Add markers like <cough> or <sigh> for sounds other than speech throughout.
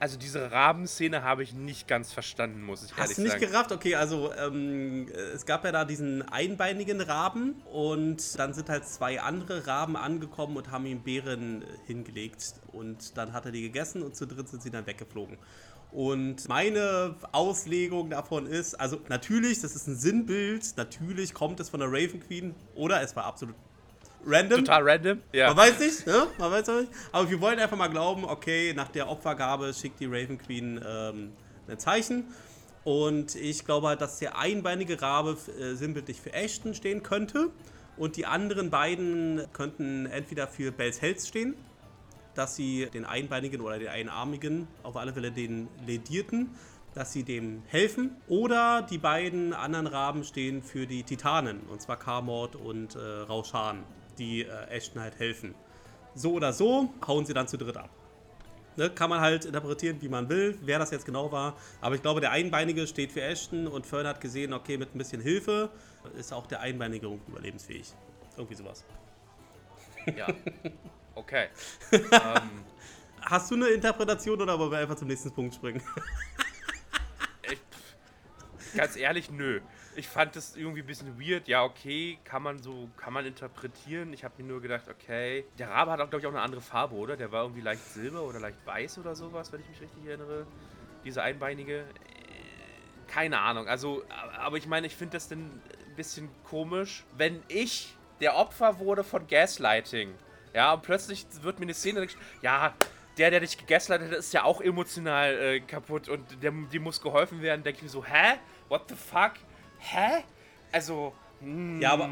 Also diese Rabenszene habe ich nicht ganz verstanden, muss ich Hast ehrlich du nicht sagen. gerafft? Okay, also ähm, es gab ja da diesen einbeinigen Raben und dann sind halt zwei andere Raben angekommen und haben ihm Beeren hingelegt und dann hat er die gegessen und zu dritt sind sie dann weggeflogen. Und meine Auslegung davon ist, also natürlich, das ist ein Sinnbild, natürlich kommt es von der Raven Queen oder es war absolut random. Total random. Ja. Man weiß nicht, ne? Man weiß nicht. Aber wir wollen einfach mal glauben, okay, nach der Opfergabe schickt die Raven Queen ähm, ein Zeichen. Und ich glaube halt, dass der einbeinige Rabe äh, sinnbildlich für Ashton stehen könnte. Und die anderen beiden könnten entweder für Bells Held stehen, dass sie den einbeinigen oder den einarmigen, auf alle Fälle den ledierten, dass sie dem helfen. Oder die beiden anderen Raben stehen für die Titanen, und zwar Karmord und äh, Raushan, die äh, Ashton halt helfen. So oder so hauen sie dann zu dritt ab. Ne, kann man halt interpretieren, wie man will, wer das jetzt genau war. Aber ich glaube, der Einbeinige steht für Ashton und Fern hat gesehen, okay, mit ein bisschen Hilfe ist auch der Einbeinige überlebensfähig. Irgendwie sowas. ja. Okay. <laughs> ähm, Hast du eine Interpretation oder wollen wir einfach zum nächsten Punkt springen? <laughs> ganz ehrlich, nö. Ich fand das irgendwie ein bisschen weird. Ja, okay, kann man so, kann man interpretieren. Ich habe mir nur gedacht, okay. Der Rabe hat auch, glaube ich, auch eine andere Farbe, oder? Der war irgendwie leicht silber oder leicht weiß oder sowas, wenn ich mich richtig erinnere. Diese einbeinige. Äh, Keine Ahnung. Also, aber ich meine, ich finde das dann ein bisschen komisch, wenn ich der Opfer wurde von Gaslighting. Ja, und plötzlich wird mir eine Szene, ja, der, der dich gegaslightet hat, ist ja auch emotional äh, kaputt und der, dem muss geholfen werden. Denke ich mir so, hä? What the fuck? Hä? Also, hm, Ja, aber-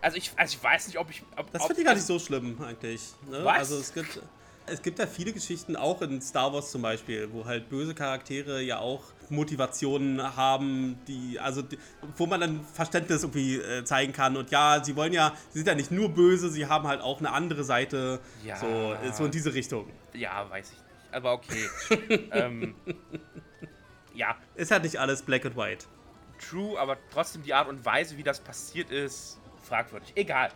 Also ich, also ich weiß nicht, ob ich. Ob, Das finde ich gar nicht so schlimm eigentlich. Ne? Was? Also es gibt, es gibt ja viele Geschichten, auch in Star Wars zum Beispiel, wo halt böse Charaktere ja auch Motivationen haben, die, also die, wo man dann Verständnis irgendwie äh, zeigen kann. Und ja, sie wollen ja, sie sind ja nicht nur böse, sie haben halt auch eine andere Seite. Ja. So, äh, so in diese Richtung. Ja, weiß ich nicht. Aber okay. <laughs> ähm, ja, Ist halt nicht alles black and white. true, aber trotzdem die Art und Weise, wie das passiert ist, fragwürdig. Egal.